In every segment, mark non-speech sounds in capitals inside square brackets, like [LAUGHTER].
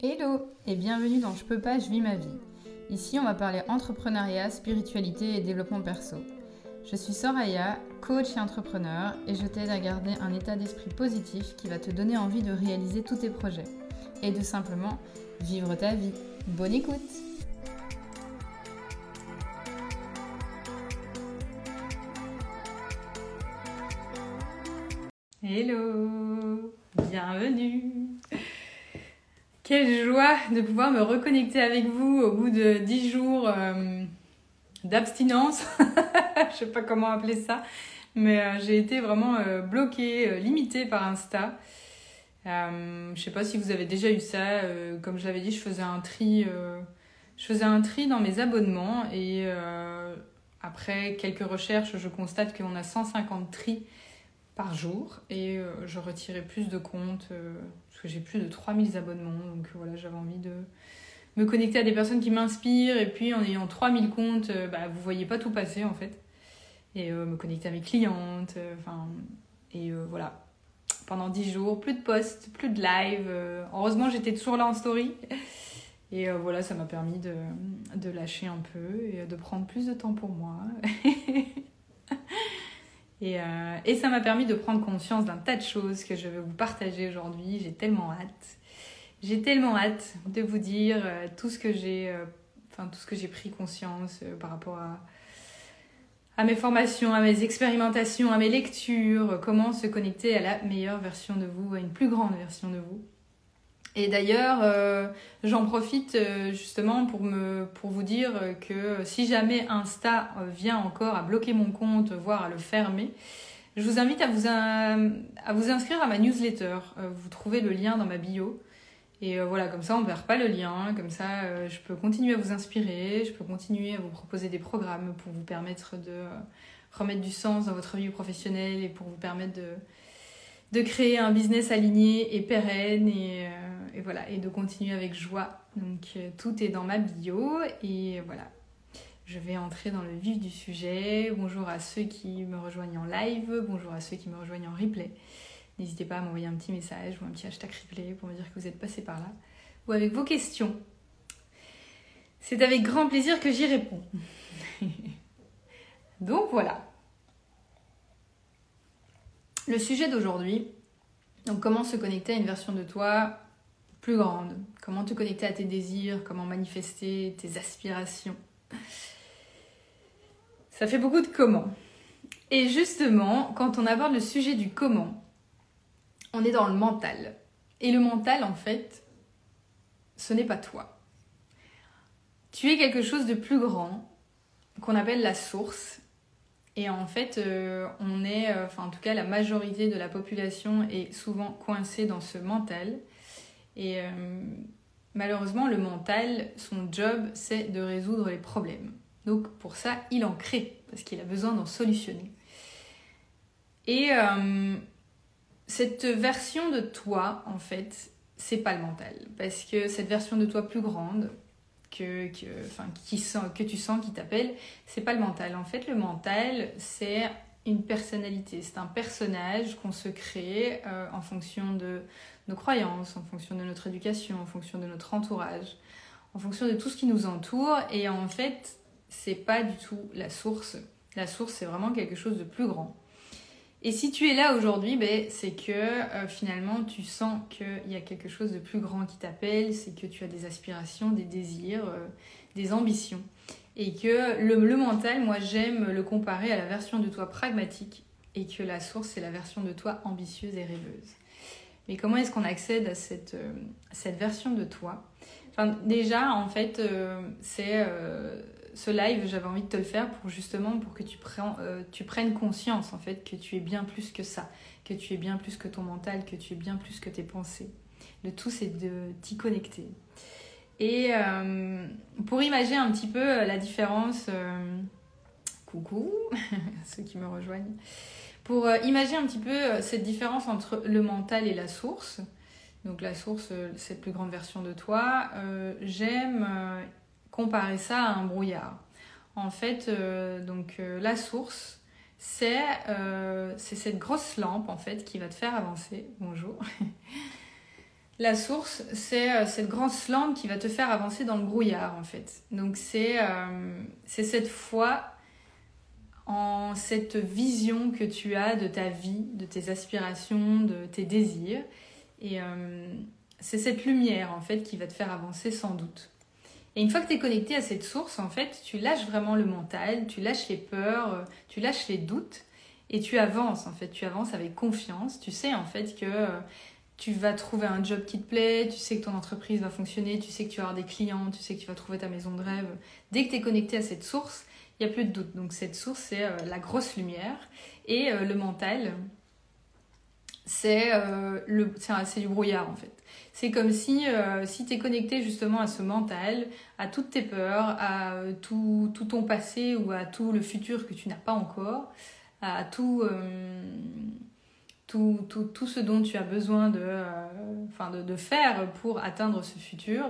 Hello et bienvenue dans Je peux pas, je vis ma vie. Ici, on va parler entrepreneuriat, spiritualité et développement perso. Je suis Soraya, coach et entrepreneur, et je t'aide à garder un état d'esprit positif qui va te donner envie de réaliser tous tes projets et de simplement vivre ta vie. Bonne écoute Hello Bienvenue quelle joie de pouvoir me reconnecter avec vous au bout de 10 jours euh, d'abstinence. [LAUGHS] Je sais pas comment appeler ça, mais euh, j'ai été vraiment euh, bloquée, limitée par Insta. je sais pas si vous avez déjà eu ça. comme j'avais dit, je faisais un tri, je faisais un tri dans mes abonnements et après quelques recherches, je constate qu'on a 150 tris par jour et je retirais plus de comptes parce que j'ai plus de 3000 abonnements. Donc voilà, j'avais envie de me connecter à des personnes qui m'inspirent. Et puis en ayant 3000 comptes, euh, bah, vous voyez pas tout passer en fait. Et euh, me connecter à mes clientes. Euh, enfin et voilà. Pendant 10 jours, plus de posts, plus de live. heureusement, j'étais toujours là en story. [LAUGHS] Et voilà, ça m'a permis de, de, lâcher un peu et de prendre plus de temps pour moi. [LAUGHS] Euh, et, ça m'a permis de prendre conscience d'un tas de choses que je vais vous partager aujourd'hui. J'ai tellement hâte. J'ai tellement hâte de vous dire euh, tout ce que j'ai euh, enfin tout ce que j'ai pris conscience par rapport à mes formations, à mes expérimentations, à mes lectures, comment se connecter à la meilleure version de vous, à une plus grande version de vous. Et d'ailleurs, euh, j'en profite euh, justement pour, me, pour vous dire que si jamais Insta vient encore à bloquer mon compte, voire à le fermer, je vous invite à vous, à vous inscrire à ma newsletter. Euh, vous trouvez le lien dans ma bio. Et voilà, comme ça, on ne perd pas le lien. Comme ça, je peux continuer à vous inspirer. Je peux continuer à vous proposer des programmes pour vous permettre de remettre du sens dans votre vie professionnelle et pour vous permettre de, de créer un business aligné et pérenne et, euh, et voilà et de continuer avec joie. Donc euh, tout est dans ma bio et voilà. Je vais entrer dans le vif du sujet. Bonjour à ceux qui me rejoignent en live, bonjour à ceux qui me rejoignent en replay. N'hésitez pas à m'envoyer un petit message ou un petit hashtag replay pour me dire que vous êtes passé par là ou avec vos questions. C'est avec grand plaisir que j'y réponds. [LAUGHS] Donc voilà. Le sujet d'aujourd'hui, donc comment se connecter à une version de toi plus grande, comment te connecter à tes désirs, comment manifester tes aspirations. Ça fait beaucoup de comment. Et justement, quand on aborde le sujet du comment, on est dans le mental. Et le mental, en fait, ce n'est pas toi. Tu es quelque chose de plus grand qu'on appelle la source et en fait, euh, on est, euh, enfin en tout cas la majorité de la population est souvent coincée dans ce mental. Et euh, malheureusement, le mental, son job, c'est de résoudre les problèmes. Donc pour ça, il en crée, parce qu'il a besoin d'en solutionner. Et cette version de toi, en fait, c'est pas le mental. Parce que cette version de toi plus grande, que, qui sent, que tu sens qui t'appelle, c'est pas le mental. En fait, le mental, c'est une personnalité, c'est un personnage qu'on se crée euh, en fonction de nos croyances, en fonction de notre éducation, en fonction de notre entourage, en fonction de tout ce qui nous entoure. Et en fait, c'est pas du tout la source. La source, c'est vraiment quelque chose de plus grand. Et si tu es là aujourd'hui, ben, c'est que euh, finalement tu sens qu'il y a quelque chose de plus grand qui t'appelle, c'est que tu as des aspirations, des désirs, euh, des ambitions. Et que le, mental, moi j'aime le comparer à la version de toi pragmatique et que la source c'est la version de toi ambitieuse et rêveuse. Mais comment est-ce qu'on accède à cette, euh, cette version de toi? Enfin, Déjà, en fait, c'est ce live, j'avais envie de te le faire pour justement pour que tu, euh, tu prennes conscience en fait que tu es bien plus que ça, que tu es bien plus que ton mental, que tu es bien plus que tes pensées. Le tout c'est de t'y connecter. Et euh, pour imaginer un petit peu la différence, euh, coucou [LAUGHS] ceux qui me rejoignent, pour imaginer un petit peu cette différence entre le mental et la source. Donc la source, cette plus grande version de toi, j'aime comparer ça à un brouillard. En fait, euh, donc euh, la source, euh, c'est cette grosse lampe en fait qui va te faire avancer. Bonjour. [LAUGHS] La source, c'est cette grande lampe qui va te faire avancer dans le brouillard en fait. Donc c'est cette foi en cette vision que tu as de ta vie, de tes aspirations, de tes désirs. Et c'est cette lumière en fait qui va te faire avancer sans doute. Et une fois que tu es connecté à cette source, en fait, tu lâches vraiment le mental, tu lâches les peurs, euh, tu lâches les doutes et tu avances en fait, tu avances avec confiance. Tu sais en fait que euh, tu vas trouver un job qui te plaît, tu sais que ton entreprise va fonctionner, tu sais que tu vas avoir des clients, tu sais que tu vas trouver ta maison de rêve. Dès que tu es connecté à cette source, il n'y a plus de doute. Donc cette source, c'est euh, la grosse lumière. Et le mental, c'est du brouillard en fait. C'est comme si, euh, si tu es connecté justement à ce mental, à toutes tes peurs, à euh, tout, tout, ton passé ou à tout le futur que tu n'as pas encore, à tout, euh, tout, tout, tout, ce dont tu as besoin de, enfin de, de, faire pour atteindre ce futur.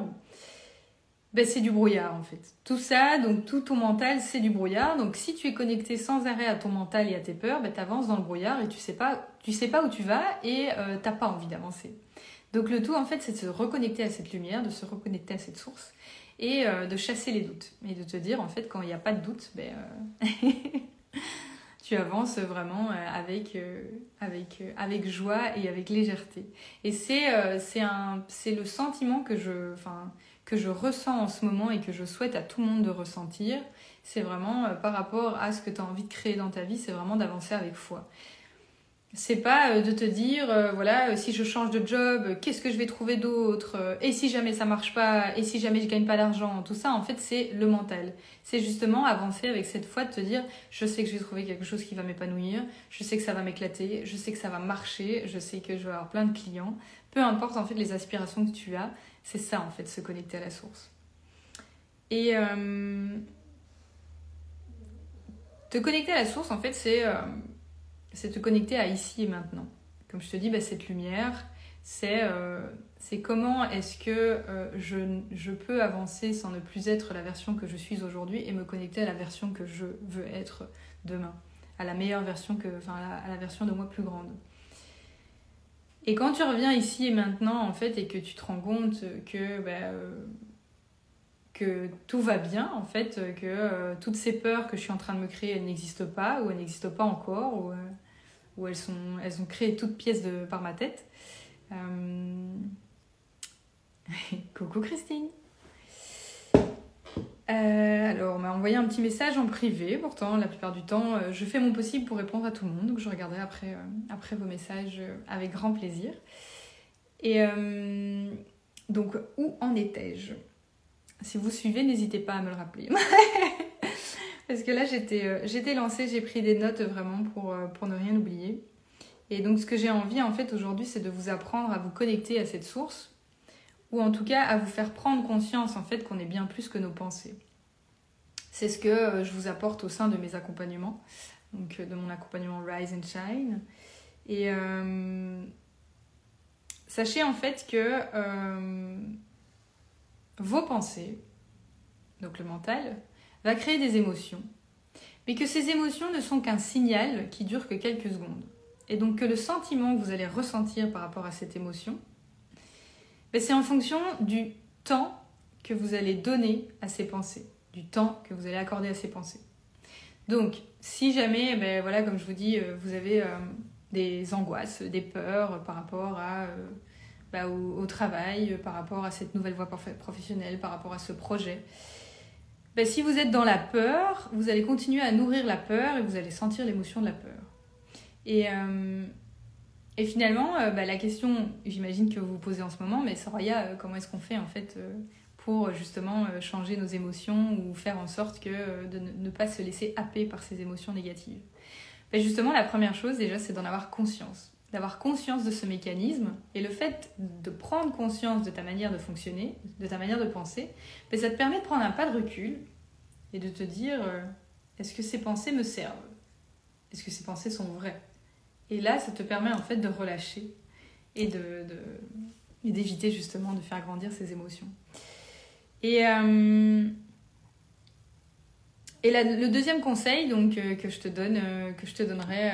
Ben, c'est du brouillard en fait. Tout ça, donc tout ton mental, c'est du brouillard. Donc si tu es connecté sans arrêt à ton mental et à tes peurs, ben, tu avances dans le brouillard et tu sais pas, tu sais pas où tu vas et tu t'as pas envie d'avancer. Donc le tout, en fait, c'est de se reconnecter à cette lumière, de se reconnecter à cette source et euh, de chasser les doutes. Et de te dire, en fait, quand il n'y a pas de doute, ben, euh, [LAUGHS] tu avances vraiment euh, avec, avec, avec joie et avec légèreté. Et c'est c'est le sentiment que je, que je ressens en ce moment et que je souhaite à tout le monde de ressentir. C'est vraiment par rapport à ce que tu as envie de créer dans ta vie, c'est vraiment d'avancer avec foi. C'est pas euh, de te dire, euh, voilà, euh, si je change de job, qu'est-ce que je vais trouver d'autre Et si jamais ça marche pas Et si jamais je gagne pas d'argent Tout ça, en fait, c'est le mental. C'est justement avancer avec cette foi de te dire, je sais que je vais trouver quelque chose qui va m'épanouir, je sais que ça va m'éclater, je sais que ça va marcher, je sais que je vais avoir plein de clients. Peu importe, en fait, les aspirations que tu as, c'est ça, en fait, se connecter à la source. Et te connecter à la source, en fait, c'est c'est te connecter à ici et maintenant. Comme je te dis, bah, cette lumière, c'est euh, comment est-ce que euh, je, je, peux avancer sans ne plus être la version que je suis aujourd'hui et me connecter à la version que je veux être demain, à la meilleure version, que, enfin à la, version de moi plus grande. Et quand tu reviens ici et maintenant, en fait, et que tu te rends compte que, bah, euh, que tout va bien, en fait, que toutes ces peurs que je suis en train de me créer, n'existent pas, ou elles n'existent pas encore, ou où elles, sont, elles ont créé toutes pièces par ma tête. Euh, [LAUGHS] coucou Christine. Euh, alors, on m'a envoyé un petit message en privé. Pourtant, la plupart du temps, euh, je fais mon possible pour répondre à tout le monde. Donc, je regarderai après, après vos messages avec grand plaisir. Et donc, où en étais-je? Si vous suivez, n'hésitez pas à me le rappeler. [LAUGHS] Parce que là, j'étais, euh, j'étais lancée, j'ai pris des notes vraiment pour, euh, pour ne rien oublier. Et donc, ce que j'ai envie, en fait, aujourd'hui, c'est de vous apprendre à vous connecter à cette source, ou en tout cas à vous faire prendre conscience, en fait, qu'on est bien plus que nos pensées. C'est ce que euh, je vous apporte au sein de mes accompagnements, donc de mon accompagnement Rise and Shine. Et sachez en fait que vos pensées, donc le mental, va créer des émotions, mais que ces émotions ne sont qu'un signal qui dure que quelques secondes. Et donc que le sentiment que vous allez ressentir par rapport à cette émotion, ben, c'est en fonction du temps que vous allez donner à ces pensées, du temps que vous allez accorder à ces pensées. Donc, si jamais, ben, voilà, comme je vous dis, euh, vous avez euh, des angoisses, des peurs par rapport euh, au, travail, par rapport à cette nouvelle voie professionnelle, par rapport à ce projet, ben, si vous êtes dans la peur, vous allez continuer à nourrir la peur et vous allez sentir l'émotion de la peur. Et, euh, finalement, euh, ben, la question, j'imagine que vous vous posez en ce moment, mais Soraya, euh, comment est-ce qu'on fait en fait pour justement changer nos émotions ou faire en sorte que de ne pas se laisser happer par ces émotions négatives? Ben, Justement, la première chose déjà, c'est d'en avoir conscience d'avoir conscience de ce mécanisme et le fait de prendre conscience de ta manière de fonctionner, de ta manière de penser, ben, ça te permet de prendre un pas de recul et de te dire euh, est-ce que ces pensées me servent? Est-ce que ces pensées sont vraies? Et là, ça te permet en fait de relâcher et de, d'éviter justement de faire grandir ces émotions. Et, euh, et le deuxième conseil donc, euh, que, je te donne, que je te donnerai,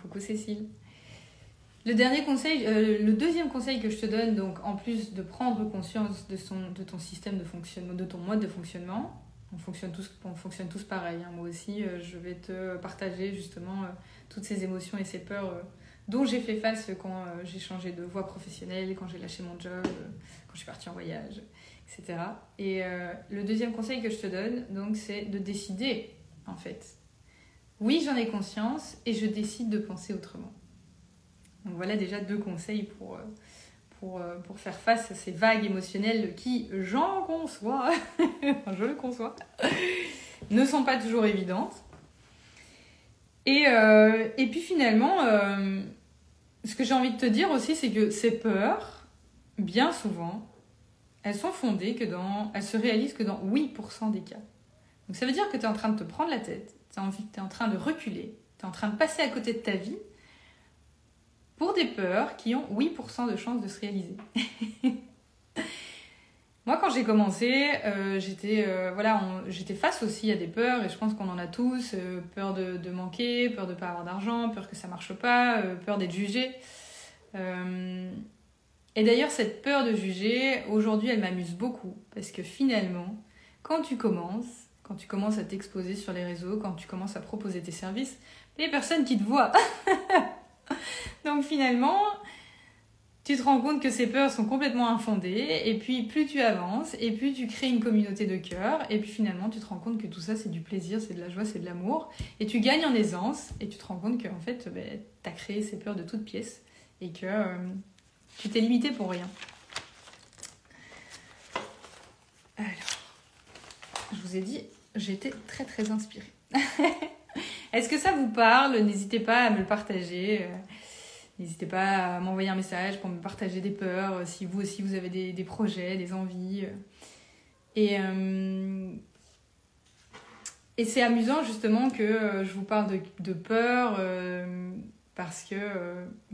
coucou Cécile, Le dernier conseil, euh, le deuxième conseil que je te donne, donc en plus de prendre conscience de, son, de ton système de fonctionnement, de ton mode de fonctionnement, on fonctionne tous, on fonctionne tous pareil. Hein. Moi aussi, euh, je vais te partager justement euh, toutes ces émotions et ces peurs dont j'ai fait face quand j'ai changé de voie professionnelle, quand j'ai lâché mon job, quand je suis partie en voyage, etc. Et le deuxième conseil que je te donne, donc, c'est de décider, en fait. Oui, j'en ai conscience et je décide de penser autrement. Donc voilà déjà deux conseils pour, euh, euh, pour faire face à ces vagues émotionnelles qui, j'en conçois, [LAUGHS] je le conçois, ne sont pas toujours évidentes. Et, euh, puis finalement, ce que j'ai envie de te dire aussi, c'est que ces peurs, bien souvent, elles sont fondées que dans. Elles se réalisent que dans 8% des cas. Donc ça veut dire que tu es en train de te prendre la tête, tu es en train de reculer, tu es en train de passer à côté de ta vie pour des peurs qui ont 8% de chances de se réaliser. [LAUGHS] Moi, quand j'ai commencé, euh, j'étais euh, j'étais face aussi à des peurs, et je pense qu'on en a tous euh, peur de, manquer, peur de pas avoir d'argent, peur que ça marche pas, peur d'être jugé. et d'ailleurs, cette peur de juger, aujourd'hui, elle m'amuse beaucoup, parce que finalement, quand tu commences, quand tu commences à t'exposer sur les réseaux, quand tu commences à proposer tes services, les personnes qui te voient [LAUGHS] Donc finalement, tu te rends compte que ces peurs sont complètement infondées, et puis plus tu avances, et plus tu crées une communauté de cœur, et puis finalement tu te rends compte que tout ça c'est du plaisir, c'est de la joie, c'est de l'amour, et tu gagnes en aisance, et tu te rends compte que en fait ben, tu as créé ces peurs de toutes pièces, et que euh, tu t'es limité pour rien. Alors, je vous ai dit, j'étais très très inspirée. [LAUGHS] Est-ce que ça vous parle? N'hésitez pas à me le partager. Euh, n'hésitez pas à m'envoyer un message pour me partager des peurs, euh, si vous aussi vous avez des, projets, des envies. Et, euh, et c'est amusant justement que je vous parle de, de peur parce que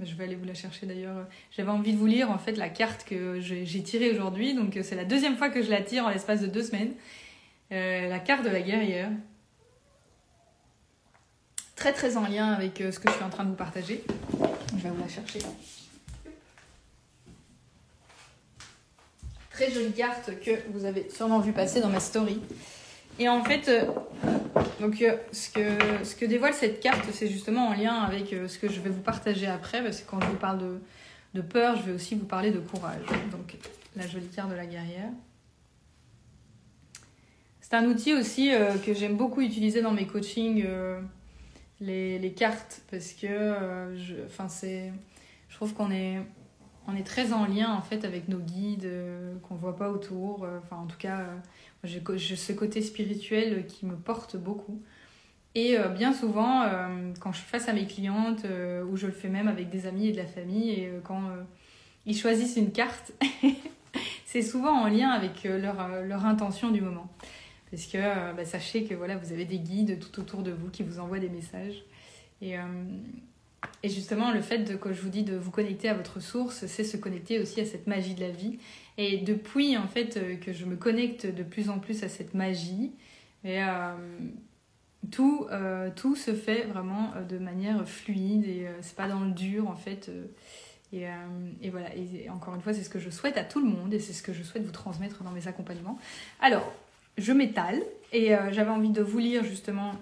je vais aller vous la chercher d'ailleurs. J'avais envie de vous lire en fait la carte que j'ai tirée aujourd'hui. Donc c'est la deuxième fois que je la tire en l'espace de deux semaines. la carte de la guerrière très très en lien avec euh, ce que je suis en train de vous partager. Je vais vous la chercher. Très jolie carte que vous avez sûrement vu passer dans ma story. Et en fait, euh, donc, euh, ce, que, ce que dévoile cette carte, c'est justement en lien avec ce que je vais vous partager après, parce que quand je vous parle de, de peur, je vais aussi vous parler de courage. Donc, la jolie carte de la guerrière. C'est un outil aussi que j'aime beaucoup utiliser dans mes coachings les, les cartes parce que euh, je, c'est, je trouve qu'on est, on est très en lien en fait avec nos guides euh, qu'on voit pas autour. Euh, enfin en tout cas, j'ai, ce côté spirituel qui me porte beaucoup. Et bien souvent, quand je suis face à mes clientes, ou je le fais même avec des amis et de la famille, et quand ils choisissent une carte, [LAUGHS] c'est souvent en lien avec leur, leur intention du moment parce que euh, bah, sachez que voilà, vous avez des guides tout autour de vous qui vous envoient des messages. Et, euh, et justement, le fait de, que je vous dis de vous connecter à votre source, c'est se connecter aussi à cette magie de la vie. Et depuis en fait euh, que je me connecte de plus en plus à cette magie, et, tout, tout se fait vraiment de manière fluide et c'est pas dans le dur en fait. Et, et, voilà, et encore une fois, c'est ce que je souhaite à tout le monde et c'est ce que je souhaite vous transmettre dans mes accompagnements. Alors, je m'étale et euh, j'avais envie de vous lire justement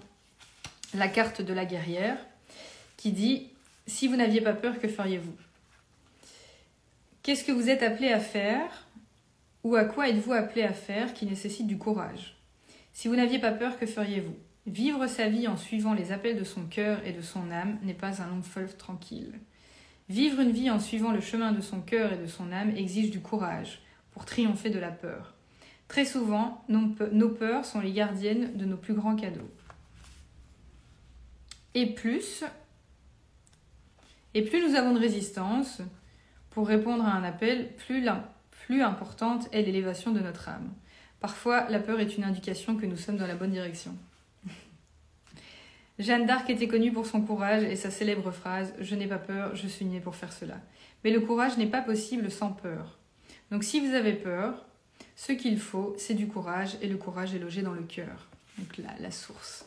la carte de la guerrière qui dit Si vous n'aviez pas peur, que feriez-vous? Qu'est-ce que vous êtes appelé à faire ou à quoi êtes-vous appelé à faire qui nécessite du courage? Si vous n'aviez pas peur, que feriez-vous? Vivre sa vie en suivant les appels de son cœur et de son âme n'est pas un long fleuve tranquille. Vivre une vie en suivant le chemin de son cœur et de son âme exige du courage pour triompher de la peur. Très souvent, nos peurs sont les gardiennes de nos plus grands cadeaux. Et plus, et plus nous avons de résistance pour répondre à un appel, plus, plus importante est l'élévation de notre âme. Parfois, la peur est une indication que nous sommes dans la bonne direction. [LAUGHS] Jeanne d'Arc était connue pour son courage et sa célèbre phrase Je n'ai pas peur, je suis née pour faire cela. Mais le courage n'est pas possible sans peur. Donc si vous avez peur, ce qu'il faut, c'est du courage, et le courage est logé dans le cœur, donc la, la source.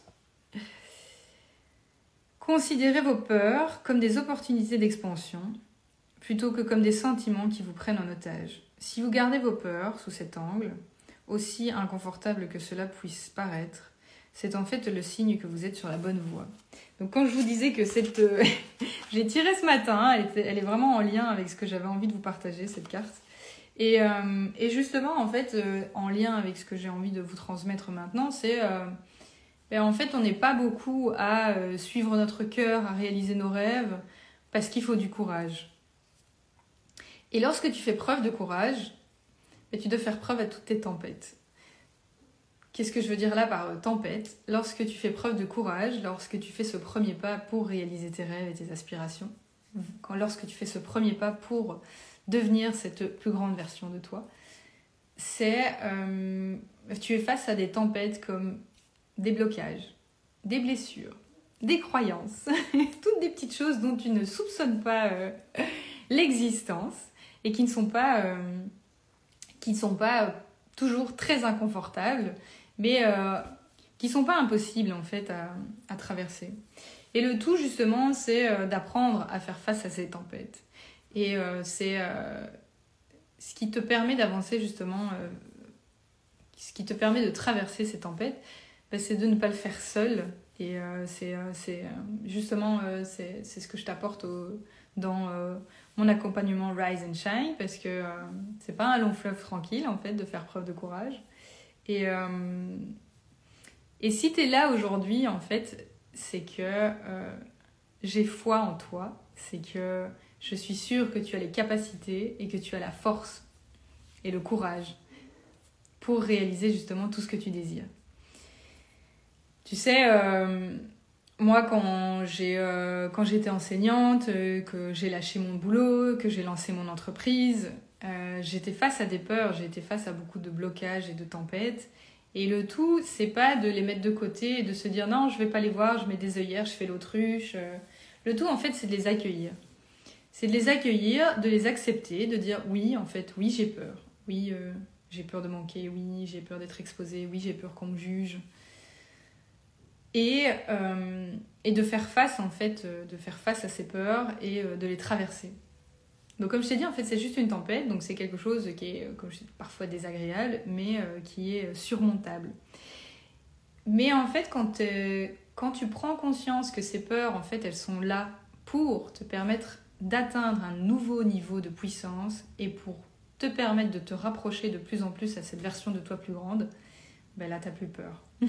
Considérez vos peurs comme des opportunités d'expansion, plutôt que comme des sentiments qui vous prennent en otage. Si vous gardez vos peurs sous cet angle, aussi inconfortable que cela puisse paraître, c'est en fait le signe que vous êtes sur la bonne voie. Donc quand je vous disais que cette... Euh, [LAUGHS] j'ai tiré ce matin, elle, est vraiment en lien avec ce que j'avais envie de vous partager, cette carte. Et, euh, justement, en fait, euh, en lien avec ce que j'ai envie de vous transmettre maintenant, c'est... Ben, en fait, on n'est pas beaucoup à suivre notre cœur, à réaliser nos rêves, parce qu'il faut du courage. Et lorsque tu fais preuve de courage, ben, tu dois faire preuve à toutes tes tempêtes. Qu'est-ce que je veux dire là par euh, tempête? Lorsque tu fais preuve de courage, lorsque tu fais ce premier pas pour réaliser tes rêves et tes aspirations, lorsque tu fais ce premier pas pour devenir cette plus grande version de toi, c'est euh, tu es face à des tempêtes comme des blocages, des blessures, des croyances, [LAUGHS] toutes des petites choses dont tu ne soupçonnes pas euh, l'existence et qui ne sont pas qui ne sont pas toujours très inconfortables mais euh, qui sont pas impossibles en fait à, traverser. Et le tout justement, c'est euh, d'apprendre à faire face à ces tempêtes. Et euh, c'est ce qui te permet d'avancer justement, ce qui te permet de traverser ces tempêtes, bah, c'est de ne pas le faire seul. Et c'est justement c'est ce que je t'apporte dans mon accompagnement Rise and Shine parce que c'est pas un long fleuve tranquille en fait de faire preuve de courage. Et, euh, et si tu es là aujourd'hui, en fait, c'est que euh, j'ai foi en toi, c'est que je suis sûre que tu as les capacités et que tu as la force et le courage pour réaliser justement tout ce que tu désires. Tu sais, euh, moi quand j'ai quand j'étais enseignante, que j'ai lâché mon boulot, que j'ai lancé mon entreprise, euh, j'étais face à des peurs, j'étais face à beaucoup de blocages et de tempêtes. Et le tout, c'est pas de les mettre de côté et de se dire non, je vais pas les voir, je mets des œillères, je fais l'autruche. Euh. Le tout, en fait, c'est de les accueillir. C'est de les accueillir, de les accepter, de dire oui, en fait, oui, j'ai peur. Oui, euh, j'ai peur de manquer, oui, j'ai peur d'être exposé, oui, j'ai peur qu'on me juge. Et, et de faire face, en fait, de faire face à ces peurs et de les traverser. Donc comme je t'ai dit, en fait, c'est juste une tempête, donc c'est quelque chose qui est, parfois désagréable, mais euh, qui est surmontable. Mais en fait, euh, quand tu prends conscience que ces peurs, en fait, elles sont là pour te permettre d'atteindre un nouveau niveau de puissance et pour te permettre de te rapprocher de plus en plus à cette version de toi plus grande, ben là, t'as plus peur. [LAUGHS]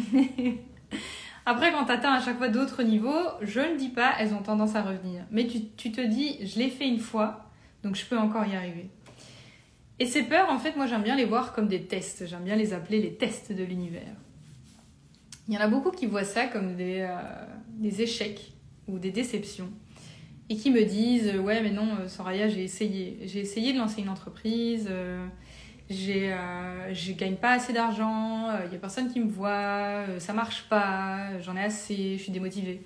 Après, quand tu atteins à chaque fois d'autres niveaux, je ne dis pas, elles ont tendance à revenir. Mais tu, tu te dis, je l'ai fait une fois, donc je peux encore y arriver. Et ces peurs, en fait, moi j'aime bien les voir comme des tests. J'aime bien les appeler les tests de l'univers. Il y en a beaucoup qui voient ça comme des, euh, des échecs ou des déceptions. Et qui me disent Ouais, mais non, euh, Soraya, j'ai essayé. J'ai essayé de lancer une entreprise. Euh, j'ai, je gagne pas assez d'argent. Il y a personne qui me voit. ça marche pas. J'en ai assez. Je suis démotivée.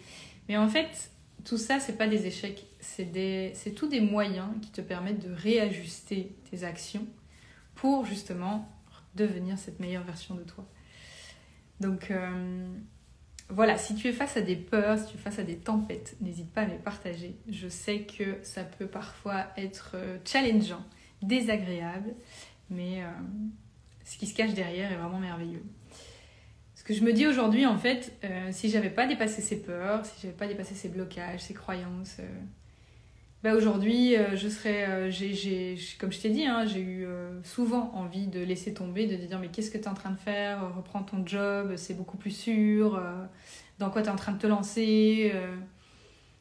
Mais en fait, tout ça, c'est pas des échecs, c'est tous des moyens qui te permettent de réajuster tes actions pour justement devenir cette meilleure version de toi. Donc euh, voilà, si tu es face à des peurs, si tu es face à des tempêtes, n'hésite pas à les partager. Je sais que ça peut parfois être euh, challengeant, désagréable, mais euh, ce qui se cache derrière est vraiment merveilleux. Ce que je me dis aujourd'hui, en fait, euh, si j'avais pas dépassé ces peurs, si j'avais pas dépassé ces blocages, ces croyances, bah aujourd'hui, euh, je serais, j'ai, comme je t'ai dit, hein, j'ai eu souvent envie de laisser tomber, de dire mais qu'est-ce que tu es en train de faire? Reprends ton job, c'est beaucoup plus sûr. dans quoi tu es en train de te lancer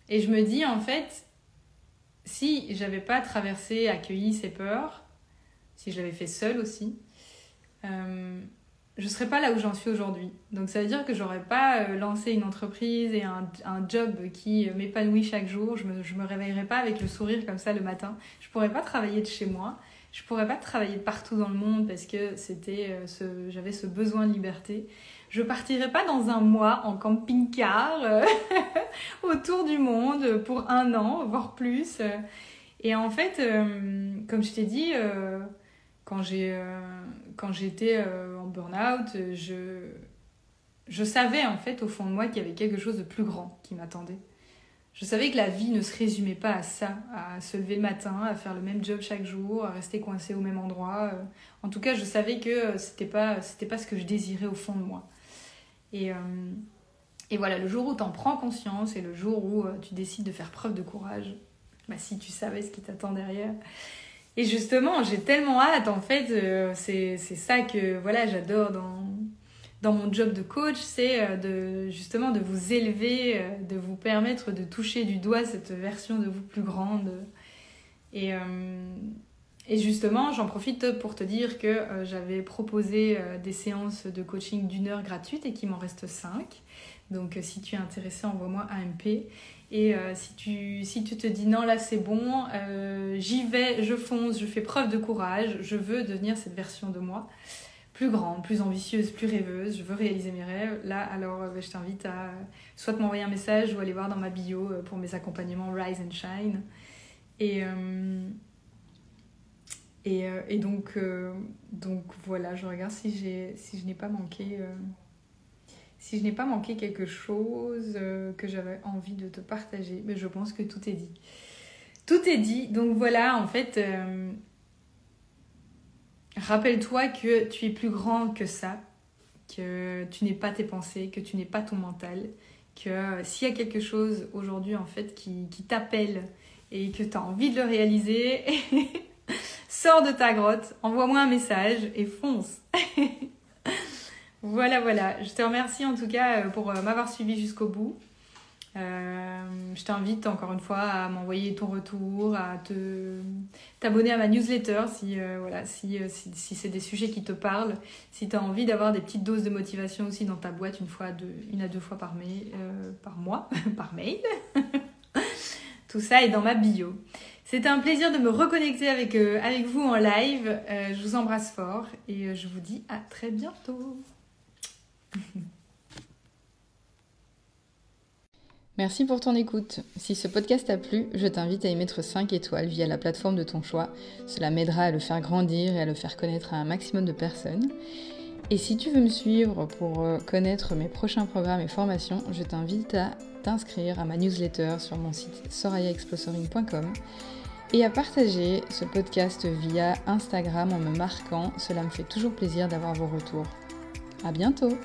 Et je me dis en fait, si j'avais pas traversé, accueilli ces peurs, si je l'avais fait seule aussi, je serais pas là où j'en suis aujourd'hui. Donc ça veut dire que j'aurais pas euh, lancé une entreprise et un, un job qui euh, m'épanouit chaque jour. Je me, je me réveillerais pas avec le sourire comme ça le matin. Je pourrais pas travailler de chez moi. Je pourrais pas travailler partout dans le monde parce que c'était euh, ce, j'avais ce besoin de liberté. Je partirais pas dans un mois en camping-car [LAUGHS] autour du monde pour un an, voire plus. Et en fait, comme je t'ai dit, quand j'ai quand j'étais euh, en burn-out, je, je savais en fait au fond de moi qu'il y avait quelque chose de plus grand qui m'attendait. Je savais que la vie ne se résumait pas à ça, à se lever le matin, à faire le même job chaque jour, à rester coincé au même endroit. En tout cas, je savais que c'était pas, c'était pas ce que je désirais au fond de moi. Et, et voilà, le jour où tu en prends conscience et le jour où tu décides de faire preuve de courage, bah, si tu savais ce qui t'attend derrière. Et justement, j'ai tellement hâte, en fait, c'est ça que voilà, j'adore dans, dans mon job de coach, c'est euh, de justement de vous élever, euh, de vous permettre de toucher du doigt cette version de vous plus grande. Et, euh, et justement, j'en profite pour te dire que j'avais proposé des séances de coaching d'une heure gratuite et qu'il m'en reste cinq. Donc si tu es intéressé, envoie-moi un MP. Et si, tu, si tu te dis non, là c'est bon, j'y vais, je fonce, je fais preuve de courage, je veux devenir cette version de moi plus grande, plus ambitieuse, plus rêveuse, je veux réaliser mes rêves, là alors euh, je t'invite à soit m'envoyer un message ou aller voir dans ma bio euh, pour mes accompagnements Rise and Shine. Et, euh, et, et, donc, donc voilà, je regarde si, si je n'ai pas manqué. si je n'ai pas manqué quelque chose que j'avais envie de te partager, mais je pense que tout est dit. Tout est dit, donc voilà, en fait, Rappelle-toi que tu es plus grand que ça, que tu n'es pas tes pensées, que tu n'es pas ton mental, que euh, s'il y a quelque chose aujourd'hui en fait qui, t'appelle et que tu as envie de le réaliser, [LAUGHS] sors de ta grotte, envoie-moi un message et fonce. [LAUGHS] voilà, voilà. Je te remercie en tout cas euh, pour euh, m'avoir suivi jusqu'au bout. Euh, je t'invite encore une fois à m'envoyer ton retour, à te t'abonner à ma newsletter si voilà si, si, si c'est des sujets qui te parlent, si tu as envie d'avoir des petites doses de motivation aussi dans ta boîte une fois une à deux fois par mois [LAUGHS] par mail. [LAUGHS] Tout ça est dans ma bio. C'était un plaisir de me reconnecter avec, avec vous en live. je vous embrasse fort et je vous dis à très bientôt. [LAUGHS] Merci pour ton écoute. Si ce podcast t'a plu, je t'invite à y mettre 5 étoiles via la plateforme de ton choix. Cela m'aidera à le faire grandir et à le faire connaître à un maximum de personnes. Et si tu veux me suivre pour euh, connaître mes prochains programmes et formations, je t'invite à t'inscrire à ma newsletter sur mon site sorayaexplosoring.com et à partager ce podcast via Instagram en me marquant. Cela me fait toujours plaisir d'avoir vos retours. À bientôt!